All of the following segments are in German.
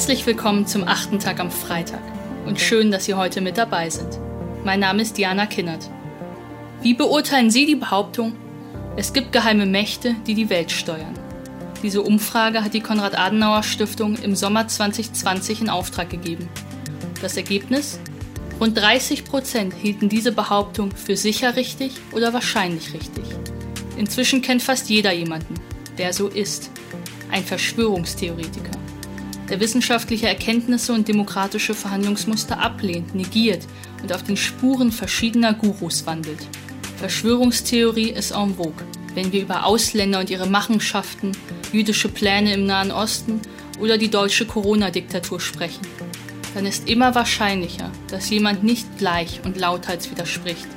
Herzlich willkommen zum achten Tag am Freitag und schön, dass Sie heute mit dabei sind. Mein Name ist Diana Kinnert. Wie beurteilen Sie die Behauptung, es gibt geheime Mächte, die die Welt steuern? Diese Umfrage hat die Konrad-Adenauer-Stiftung im Sommer 2020 in Auftrag gegeben. Das Ergebnis? Rund 30 Prozent hielten diese Behauptung für sicher richtig oder wahrscheinlich richtig. Inzwischen kennt fast jeder jemanden, der so ist. Ein Verschwörungstheoretiker der wissenschaftliche Erkenntnisse und demokratische Verhandlungsmuster ablehnt, negiert und auf den Spuren verschiedener Gurus wandelt. Verschwörungstheorie ist en vogue, wenn wir über Ausländer und ihre Machenschaften, jüdische Pläne im Nahen Osten oder die deutsche Corona-Diktatur sprechen. Dann ist immer wahrscheinlicher, dass jemand nicht gleich und lauthals widerspricht,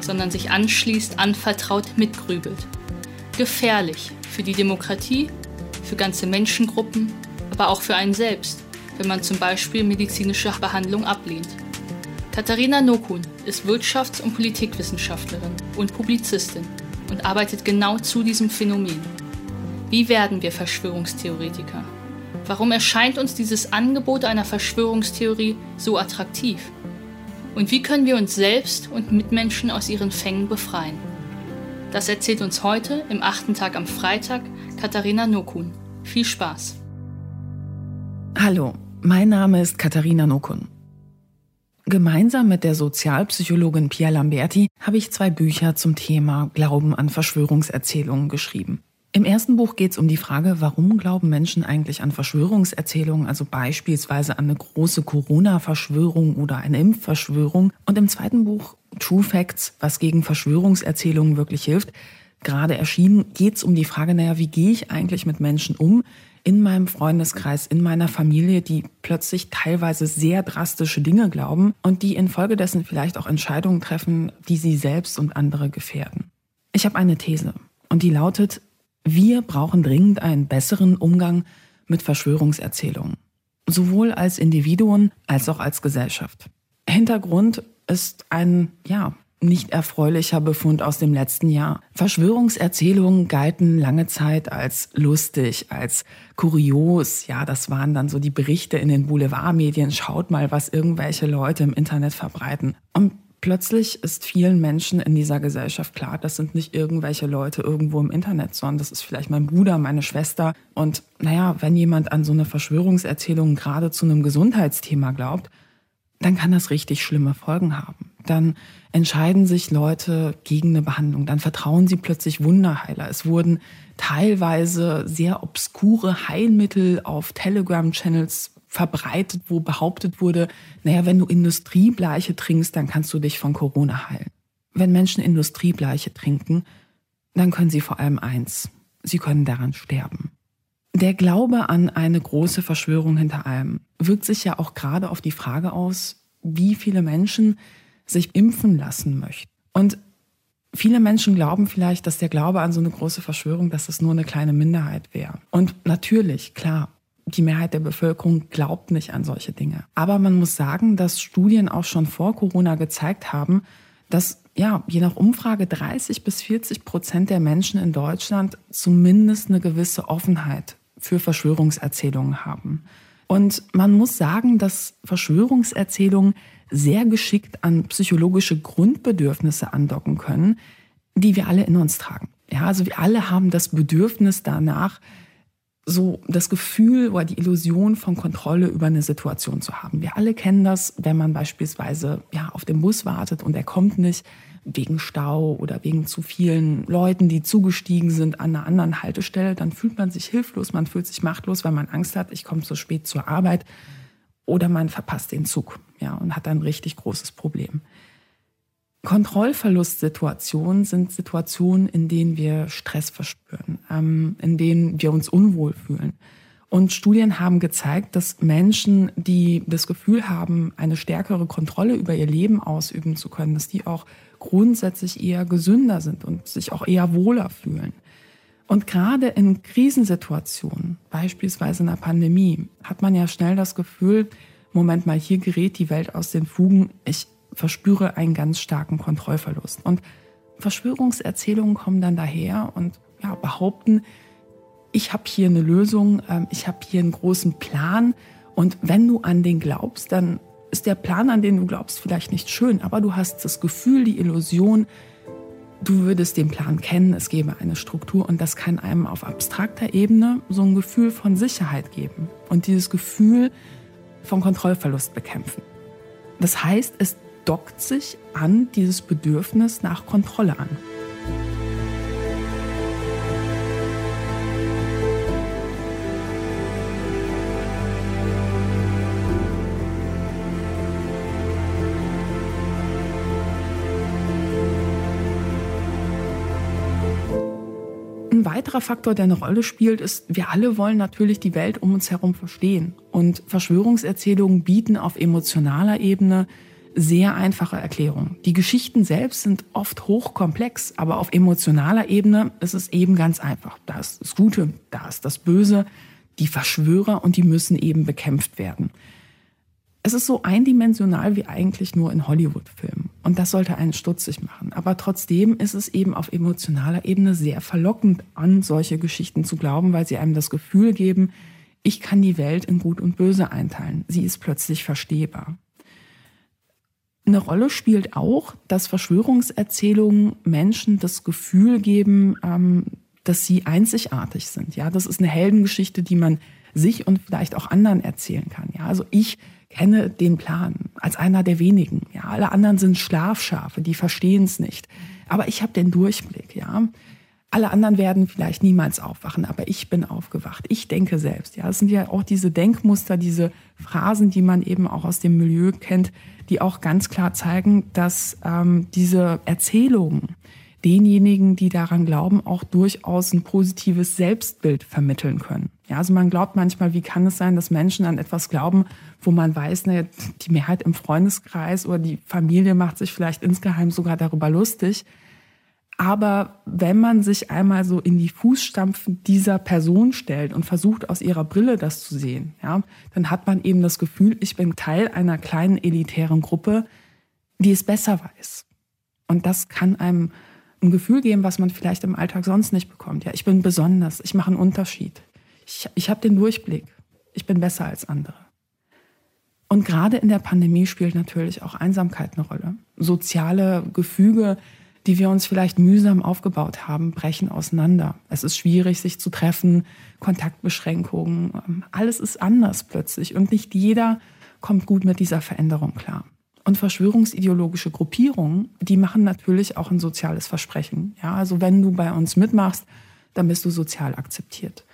sondern sich anschließt, anvertraut mitgrübelt. Gefährlich für die Demokratie, für ganze Menschengruppen aber auch für einen selbst, wenn man zum Beispiel medizinische Behandlung ablehnt. Katharina Nokun ist Wirtschafts- und Politikwissenschaftlerin und Publizistin und arbeitet genau zu diesem Phänomen. Wie werden wir Verschwörungstheoretiker? Warum erscheint uns dieses Angebot einer Verschwörungstheorie so attraktiv? Und wie können wir uns selbst und Mitmenschen aus ihren Fängen befreien? Das erzählt uns heute im achten Tag am Freitag Katharina Nokun. Viel Spaß! Hallo, mein Name ist Katharina Nokun. Gemeinsam mit der Sozialpsychologin Pia Lamberti habe ich zwei Bücher zum Thema Glauben an Verschwörungserzählungen geschrieben. Im ersten Buch geht es um die Frage, warum glauben Menschen eigentlich an Verschwörungserzählungen, also beispielsweise an eine große Corona-Verschwörung oder eine Impfverschwörung. Und im zweiten Buch True Facts, was gegen Verschwörungserzählungen wirklich hilft, gerade erschienen, geht es um die Frage, naja, wie gehe ich eigentlich mit Menschen um, in meinem Freundeskreis, in meiner Familie, die plötzlich teilweise sehr drastische Dinge glauben und die infolgedessen vielleicht auch Entscheidungen treffen, die sie selbst und andere gefährden. Ich habe eine These und die lautet, wir brauchen dringend einen besseren Umgang mit Verschwörungserzählungen, sowohl als Individuen als auch als Gesellschaft. Hintergrund ist ein, ja, nicht erfreulicher Befund aus dem letzten Jahr. Verschwörungserzählungen galten lange Zeit als lustig, als kurios. Ja, das waren dann so die Berichte in den Boulevardmedien. Schaut mal, was irgendwelche Leute im Internet verbreiten. Und plötzlich ist vielen Menschen in dieser Gesellschaft klar, das sind nicht irgendwelche Leute irgendwo im Internet, sondern das ist vielleicht mein Bruder, meine Schwester. Und naja, wenn jemand an so eine Verschwörungserzählung gerade zu einem Gesundheitsthema glaubt, dann kann das richtig schlimme Folgen haben. Dann entscheiden sich Leute gegen eine Behandlung. Dann vertrauen sie plötzlich Wunderheiler. Es wurden teilweise sehr obskure Heilmittel auf Telegram-Channels verbreitet, wo behauptet wurde, naja, wenn du Industriebleiche trinkst, dann kannst du dich von Corona heilen. Wenn Menschen Industriebleiche trinken, dann können sie vor allem eins, sie können daran sterben. Der Glaube an eine große Verschwörung hinter allem wirkt sich ja auch gerade auf die Frage aus, wie viele Menschen sich impfen lassen möchten. Und viele Menschen glauben vielleicht, dass der Glaube an so eine große Verschwörung, dass das nur eine kleine Minderheit wäre. Und natürlich, klar, die Mehrheit der Bevölkerung glaubt nicht an solche Dinge. Aber man muss sagen, dass Studien auch schon vor Corona gezeigt haben, dass ja, je nach Umfrage 30 bis 40 Prozent der Menschen in Deutschland zumindest eine gewisse Offenheit für Verschwörungserzählungen haben. Und man muss sagen, dass Verschwörungserzählungen sehr geschickt an psychologische Grundbedürfnisse andocken können, die wir alle in uns tragen. Ja, also wir alle haben das Bedürfnis danach, so das Gefühl oder die Illusion von Kontrolle über eine Situation zu haben. Wir alle kennen das, wenn man beispielsweise ja, auf dem Bus wartet und er kommt nicht wegen Stau oder wegen zu vielen Leuten, die zugestiegen sind an einer anderen Haltestelle, dann fühlt man sich hilflos, man fühlt sich machtlos, weil man Angst hat, ich komme zu spät zur Arbeit oder man verpasst den Zug ja, und hat ein richtig großes Problem. Kontrollverlustsituationen sind Situationen, in denen wir Stress verspüren, ähm, in denen wir uns unwohl fühlen. Und Studien haben gezeigt, dass Menschen, die das Gefühl haben, eine stärkere Kontrolle über ihr Leben ausüben zu können, dass die auch grundsätzlich eher gesünder sind und sich auch eher wohler fühlen. Und gerade in Krisensituationen, beispielsweise in einer Pandemie, hat man ja schnell das Gefühl, Moment mal, hier gerät die Welt aus den Fugen. Ich verspüre einen ganz starken Kontrollverlust. Und Verschwörungserzählungen kommen dann daher und ja, behaupten, ich habe hier eine Lösung, ähm, ich habe hier einen großen Plan Und wenn du an den glaubst, dann ist der Plan, an den du glaubst, vielleicht nicht schön, aber du hast das Gefühl, die Illusion, du würdest den Plan kennen, es gäbe eine Struktur und das kann einem auf abstrakter Ebene so ein Gefühl von Sicherheit geben und dieses Gefühl von Kontrollverlust bekämpfen. Das heißt, es dockt sich an dieses Bedürfnis nach Kontrolle an. Weiterer Faktor, der eine Rolle spielt, ist, wir alle wollen natürlich die Welt um uns herum verstehen. Und Verschwörungserzählungen bieten auf emotionaler Ebene sehr einfache Erklärungen. Die Geschichten selbst sind oft hochkomplex, aber auf emotionaler Ebene ist es eben ganz einfach. Da ist das Gute, da ist das Böse, die Verschwörer und die müssen eben bekämpft werden. Es ist so eindimensional wie eigentlich nur in Hollywood-Filmen. Und das sollte einen stutzig machen. Aber trotzdem ist es eben auf emotionaler Ebene sehr verlockend, an solche Geschichten zu glauben, weil sie einem das Gefühl geben, ich kann die Welt in Gut und Böse einteilen. Sie ist plötzlich verstehbar. Eine Rolle spielt auch, dass Verschwörungserzählungen Menschen das Gefühl geben, ähm, dass sie einzigartig sind. Ja, das ist eine Heldengeschichte, die man sich und vielleicht auch anderen erzählen kann. Ja, also ich kenne den Plan als einer der wenigen. Ja, alle anderen sind Schlafschafe, die verstehen es nicht. Aber ich habe den Durchblick. Ja, alle anderen werden vielleicht niemals aufwachen, aber ich bin aufgewacht. Ich denke selbst. Ja, es sind ja auch diese Denkmuster, diese Phrasen, die man eben auch aus dem Milieu kennt, die auch ganz klar zeigen, dass ähm, diese Erzählungen denjenigen, die daran glauben, auch durchaus ein positives Selbstbild vermitteln können. Ja, also man glaubt manchmal, wie kann es sein, dass Menschen an etwas glauben, wo man weiß, ne, die Mehrheit im Freundeskreis oder die Familie macht sich vielleicht insgeheim sogar darüber lustig. Aber wenn man sich einmal so in die Fußstampfen dieser Person stellt und versucht, aus ihrer Brille das zu sehen, ja, dann hat man eben das Gefühl, ich bin Teil einer kleinen elitären Gruppe, die es besser weiß. Und das kann einem ein Gefühl geben, was man vielleicht im Alltag sonst nicht bekommt. Ja, ich bin besonders, ich mache einen Unterschied. Ich, ich habe den Durchblick. Ich bin besser als andere. Und gerade in der Pandemie spielt natürlich auch Einsamkeit eine Rolle. Soziale Gefüge, die wir uns vielleicht mühsam aufgebaut haben, brechen auseinander. Es ist schwierig, sich zu treffen, Kontaktbeschränkungen, alles ist anders plötzlich und nicht jeder kommt gut mit dieser Veränderung klar. Und verschwörungsideologische Gruppierungen, die machen natürlich auch ein soziales Versprechen. Ja, also wenn du bei uns mitmachst, dann bist du sozial akzeptiert.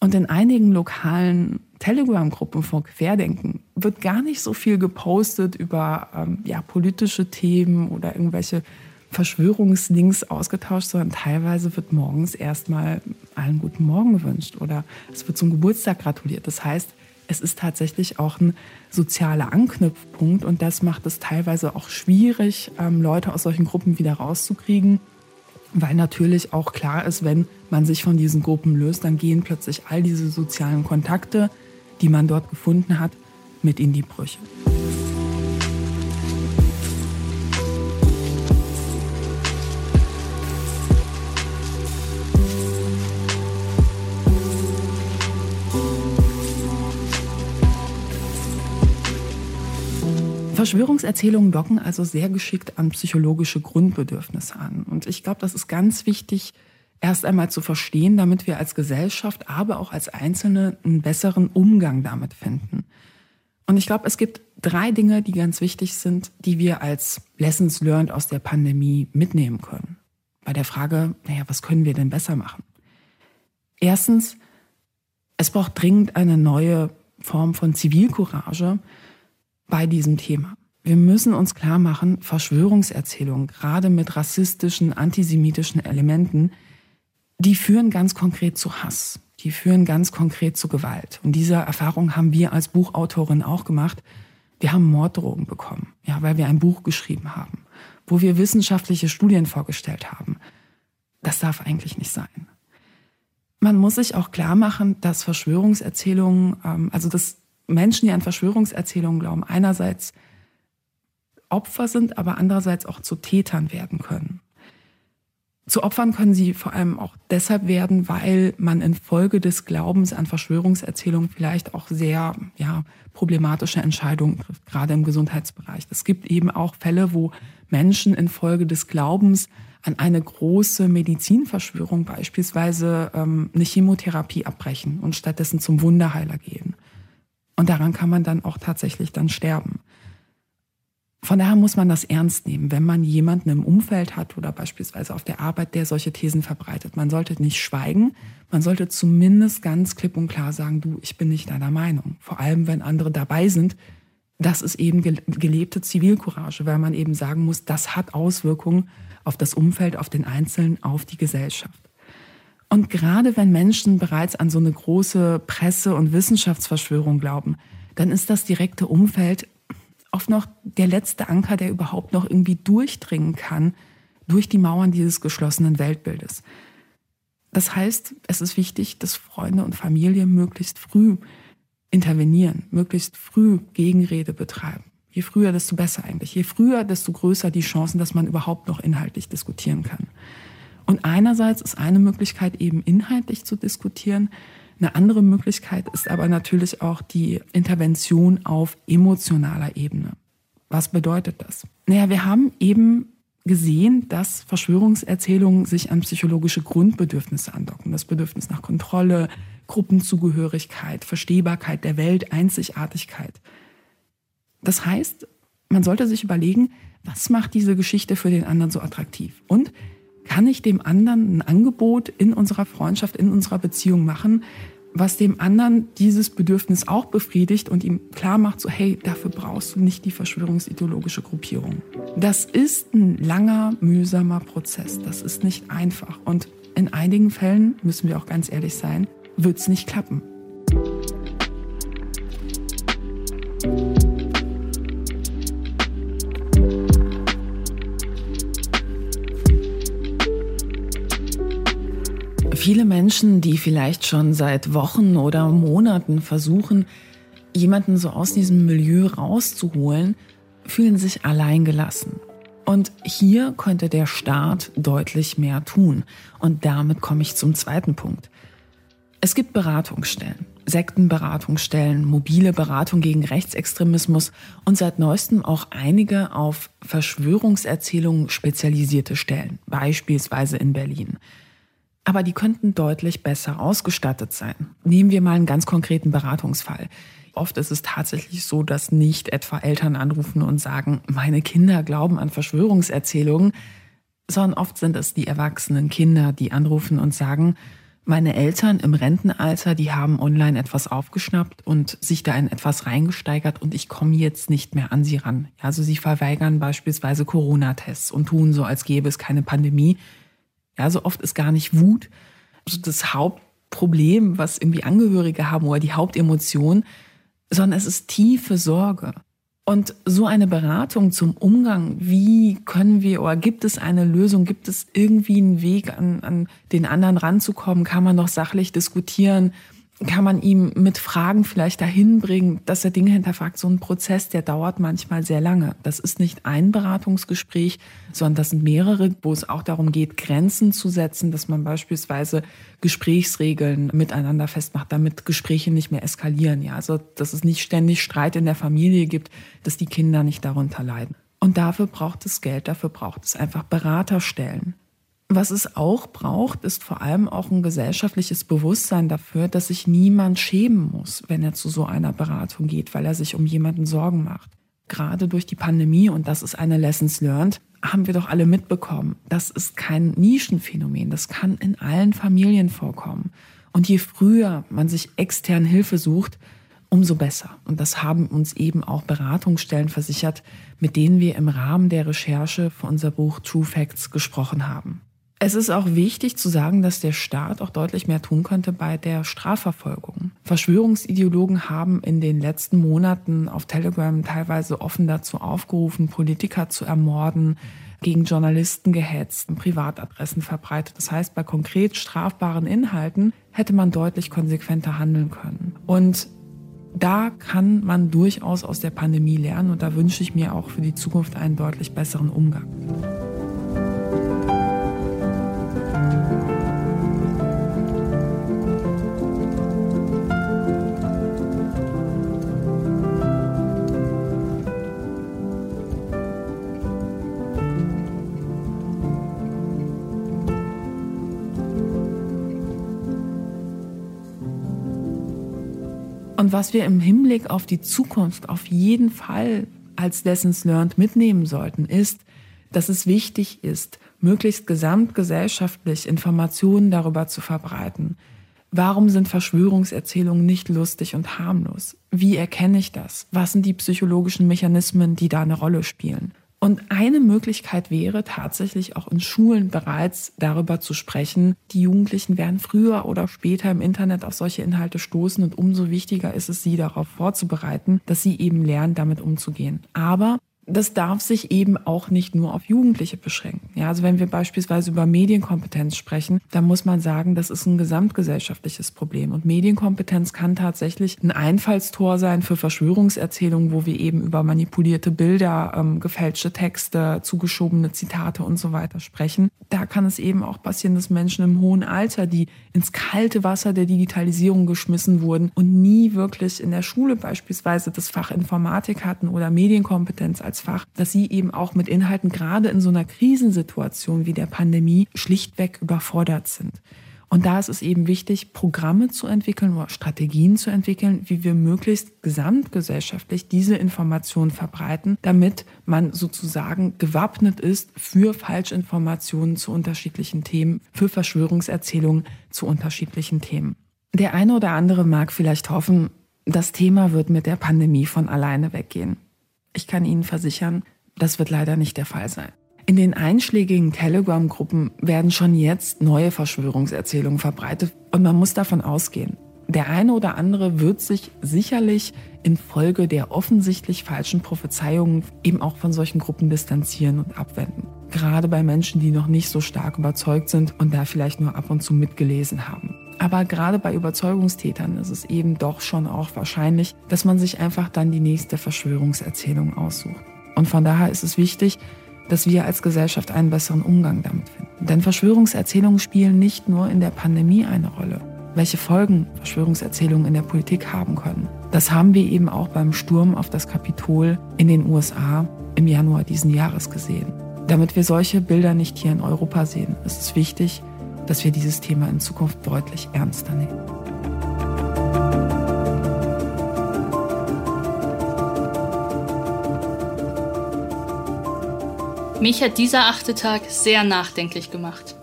Und in einigen lokalen Telegram-Gruppen von Querdenken wird gar nicht so viel gepostet über ähm, ja, politische Themen oder irgendwelche Verschwörungslinks ausgetauscht, sondern teilweise wird morgens erstmal allen guten Morgen gewünscht oder es wird zum Geburtstag gratuliert. Das heißt, es ist tatsächlich auch ein sozialer Anknüpfpunkt und das macht es teilweise auch schwierig, ähm, Leute aus solchen Gruppen wieder rauszukriegen, weil natürlich auch klar ist, wenn man sich von diesen Gruppen löst, dann gehen plötzlich all diese sozialen Kontakte, die man dort gefunden hat, mit in die Brüche. Verschwörungserzählungen docken also sehr geschickt an psychologische Grundbedürfnisse an. Und ich glaube, das ist ganz wichtig, erst einmal zu verstehen, damit wir als Gesellschaft, aber auch als Einzelne einen besseren Umgang damit finden. Und ich glaube, es gibt drei Dinge, die ganz wichtig sind, die wir als Lessons learned aus der Pandemie mitnehmen können. Bei der Frage, naja, was können wir denn besser machen? Erstens, es braucht dringend eine neue Form von Zivilcourage, bei diesem Thema. Wir müssen uns klar machen, Verschwörungserzählungen, gerade mit rassistischen, antisemitischen Elementen, die führen ganz konkret zu Hass. Die führen ganz konkret zu Gewalt. Und diese Erfahrung haben wir als Buchautorin auch gemacht. Wir haben Morddrogen bekommen, ja, weil wir ein Buch geschrieben haben, wo wir wissenschaftliche Studien vorgestellt haben. Das darf eigentlich nicht sein. Man muss sich auch klar machen, dass Verschwörungserzählungen, ähm, also das Menschen, die an Verschwörungserzählungen glauben, einerseits Opfer sind, aber andererseits auch zu Tätern werden können. Zu Opfern können sie vor allem auch deshalb werden, weil man infolge des Glaubens an Verschwörungserzählungen vielleicht auch sehr ja, problematische Entscheidungen trifft, gerade im Gesundheitsbereich. Es gibt eben auch Fälle, wo Menschen infolge des Glaubens an eine große Medizinverschwörung beispielsweise ähm, eine Chemotherapie abbrechen und stattdessen zum Wunderheiler gehen. Und daran kann man dann auch tatsächlich dann sterben. Von daher muss man das ernst nehmen, wenn man jemanden im Umfeld hat oder beispielsweise auf der Arbeit, der solche Thesen verbreitet. Man sollte nicht schweigen, man sollte zumindest ganz klipp und klar sagen, du, ich bin nicht deiner Meinung. Vor allem, wenn andere dabei sind. Das ist eben gelebte Zivilcourage, weil man eben sagen muss, das hat Auswirkungen auf das Umfeld, auf den Einzelnen, auf die Gesellschaft. Und gerade wenn Menschen bereits an so eine große Presse- und Wissenschaftsverschwörung glauben, dann ist das direkte Umfeld oft noch der letzte Anker, der überhaupt noch irgendwie durchdringen kann durch die Mauern dieses geschlossenen Weltbildes. Das heißt, es ist wichtig, dass Freunde und Familie möglichst früh intervenieren, möglichst früh Gegenrede betreiben. Je früher, desto besser eigentlich. Je früher, desto größer die Chancen, dass man überhaupt noch inhaltlich diskutieren kann. Und einerseits ist eine Möglichkeit eben inhaltlich zu diskutieren, eine andere Möglichkeit ist aber natürlich auch die Intervention auf emotionaler Ebene. Was bedeutet das? Naja, wir haben eben gesehen, dass Verschwörungserzählungen sich an psychologische Grundbedürfnisse andocken. Das Bedürfnis nach Kontrolle, Gruppenzugehörigkeit, Verstehbarkeit der Welt, Einzigartigkeit. Das heißt, man sollte sich überlegen, was macht diese Geschichte für den anderen so attraktiv? Und kann ich dem anderen ein Angebot in unserer Freundschaft, in unserer Beziehung machen, was dem anderen dieses Bedürfnis auch befriedigt und ihm klar macht, so hey, dafür brauchst du nicht die verschwörungsideologische Gruppierung. Das ist ein langer, mühsamer Prozess. Das ist nicht einfach. Und in einigen Fällen, müssen wir auch ganz ehrlich sein, wird es nicht klappen. Menschen, die vielleicht schon seit Wochen oder Monaten versuchen, jemanden so aus diesem Milieu rauszuholen, fühlen sich alleingelassen. Und hier könnte der Staat deutlich mehr tun. Und damit komme ich zum zweiten Punkt. Es gibt Beratungsstellen, Sektenberatungsstellen, mobile Beratung gegen Rechtsextremismus und seit neuestem auch einige auf Verschwörungserzählungen spezialisierte Stellen, beispielsweise in Berlin aber die könnten deutlich besser ausgestattet sein. Nehmen wir mal einen ganz konkreten Beratungsfall. Oft ist es tatsächlich so, dass nicht etwa Eltern anrufen und sagen, meine Kinder glauben an Verschwörungserzählungen, sondern oft sind es die erwachsenen Kinder, die anrufen und sagen, meine Eltern im Rentenalter, die haben online etwas aufgeschnappt und sich da in etwas reingesteigert und ich komme jetzt nicht mehr an sie ran. Also sie verweigern beispielsweise Corona-Tests und tun so, als gäbe es keine Pandemie. Ja, so oft ist gar nicht Wut also das Hauptproblem, was irgendwie Angehörige haben oder die Hauptemotion, sondern es ist tiefe Sorge. Und so eine Beratung zum Umgang, wie können wir oder gibt es eine Lösung, gibt es irgendwie einen Weg, an, an den anderen ranzukommen, kann man noch sachlich diskutieren, kann man ihm mit Fragen vielleicht dahin bringen, dass er Dinge hinterfragt. So ein Prozess, der dauert manchmal sehr lange. Das ist nicht ein Beratungsgespräch, sondern das sind mehrere, wo es auch darum geht, Grenzen zu setzen, dass man beispielsweise Gesprächsregeln miteinander festmacht, damit Gespräche nicht mehr eskalieren. Ja, also, dass es nicht ständig Streit in der Familie gibt, dass die Kinder nicht darunter leiden. Und dafür braucht es Geld, dafür braucht es einfach Beraterstellen. Was es auch braucht, ist vor allem auch ein gesellschaftliches Bewusstsein dafür, dass sich niemand schämen muss, wenn er zu so einer Beratung geht, weil er sich um jemanden Sorgen macht. Gerade durch die Pandemie, und das ist eine Lessons learned, haben wir doch alle mitbekommen. Das ist kein Nischenphänomen. Das kann in allen Familien vorkommen. Und je früher man sich extern Hilfe sucht, umso besser. Und das haben uns eben auch Beratungsstellen versichert, mit denen wir im Rahmen der Recherche für unser Buch True Facts gesprochen haben. Es ist auch wichtig zu sagen, dass der Staat auch deutlich mehr tun könnte bei der Strafverfolgung. Verschwörungsideologen haben in den letzten Monaten auf Telegram teilweise offen dazu aufgerufen, Politiker zu ermorden, gegen Journalisten gehetzt, Privatadressen verbreitet. Das heißt, bei konkret strafbaren Inhalten hätte man deutlich konsequenter handeln können. Und da kann man durchaus aus der Pandemie lernen und da wünsche ich mir auch für die Zukunft einen deutlich besseren Umgang. Was wir im Hinblick auf die Zukunft auf jeden Fall als Lessons Learned mitnehmen sollten, ist, dass es wichtig ist, möglichst gesamtgesellschaftlich Informationen darüber zu verbreiten. Warum sind Verschwörungserzählungen nicht lustig und harmlos? Wie erkenne ich das? Was sind die psychologischen Mechanismen, die da eine Rolle spielen? Und eine Möglichkeit wäre tatsächlich auch in Schulen bereits darüber zu sprechen. Die Jugendlichen werden früher oder später im Internet auf solche Inhalte stoßen und umso wichtiger ist es, sie darauf vorzubereiten, dass sie eben lernen, damit umzugehen. Aber das darf sich eben auch nicht nur auf Jugendliche beschränken. Ja, also wenn wir beispielsweise über Medienkompetenz sprechen, dann muss man sagen, das ist ein gesamtgesellschaftliches Problem. Und Medienkompetenz kann tatsächlich ein Einfallstor sein für Verschwörungserzählungen, wo wir eben über manipulierte Bilder, ähm, gefälschte Texte, zugeschobene Zitate und so weiter sprechen. Da kann es eben auch passieren, dass Menschen im hohen Alter, die ins kalte Wasser der Digitalisierung geschmissen wurden und nie wirklich in der Schule beispielsweise das Fach Informatik hatten oder Medienkompetenz als Fach, dass sie eben auch mit Inhalten gerade in so einer Krisensituation wie der Pandemie schlichtweg überfordert sind. Und da ist es eben wichtig, Programme zu entwickeln oder Strategien zu entwickeln, wie wir möglichst gesamtgesellschaftlich diese Informationen verbreiten, damit man sozusagen gewappnet ist für Falschinformationen zu unterschiedlichen Themen, für Verschwörungserzählungen zu unterschiedlichen Themen. Der eine oder andere mag vielleicht hoffen, das Thema wird mit der Pandemie von alleine weggehen. Ich kann Ihnen versichern, das wird leider nicht der Fall sein. In den einschlägigen Telegram-Gruppen werden schon jetzt neue Verschwörungserzählungen verbreitet und man muss davon ausgehen, der eine oder andere wird sich sicherlich infolge der offensichtlich falschen Prophezeiungen eben auch von solchen Gruppen distanzieren und abwenden. Gerade bei Menschen, die noch nicht so stark überzeugt sind und da vielleicht nur ab und zu mitgelesen haben. Aber gerade bei Überzeugungstätern ist es eben doch schon auch wahrscheinlich, dass man sich einfach dann die nächste Verschwörungserzählung aussucht. Und von daher ist es wichtig, dass wir als Gesellschaft einen besseren Umgang damit finden. Denn Verschwörungserzählungen spielen nicht nur in der Pandemie eine Rolle. Welche Folgen Verschwörungserzählungen in der Politik haben können, das haben wir eben auch beim Sturm auf das Kapitol in den USA im Januar diesen Jahres gesehen. Damit wir solche Bilder nicht hier in Europa sehen, ist es wichtig, dass wir dieses Thema in Zukunft deutlich ernster nehmen. Mich hat dieser achte Tag sehr nachdenklich gemacht.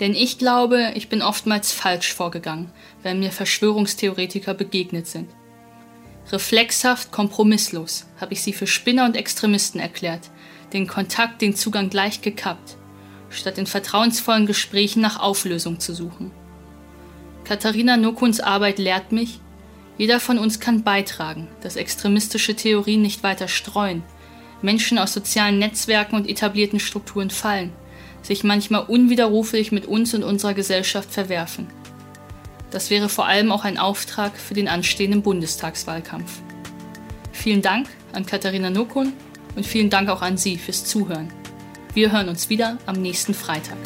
Denn ich glaube, ich bin oftmals falsch vorgegangen, wenn mir Verschwörungstheoretiker begegnet sind. Reflexhaft, kompromisslos habe ich sie für Spinner und Extremisten erklärt, den Kontakt, den Zugang gleich gekappt, statt in vertrauensvollen Gesprächen nach Auflösung zu suchen. Katharina Nokuns Arbeit lehrt mich, jeder von uns kann beitragen, dass extremistische Theorien nicht weiter streuen, Menschen aus sozialen Netzwerken und etablierten Strukturen fallen, sich manchmal unwiderruflich mit uns und unserer Gesellschaft verwerfen. Das wäre vor allem auch ein Auftrag für den anstehenden Bundestagswahlkampf. Vielen Dank an Katharina Nokun und vielen Dank auch an Sie fürs Zuhören. Wir hören uns wieder am nächsten Freitag.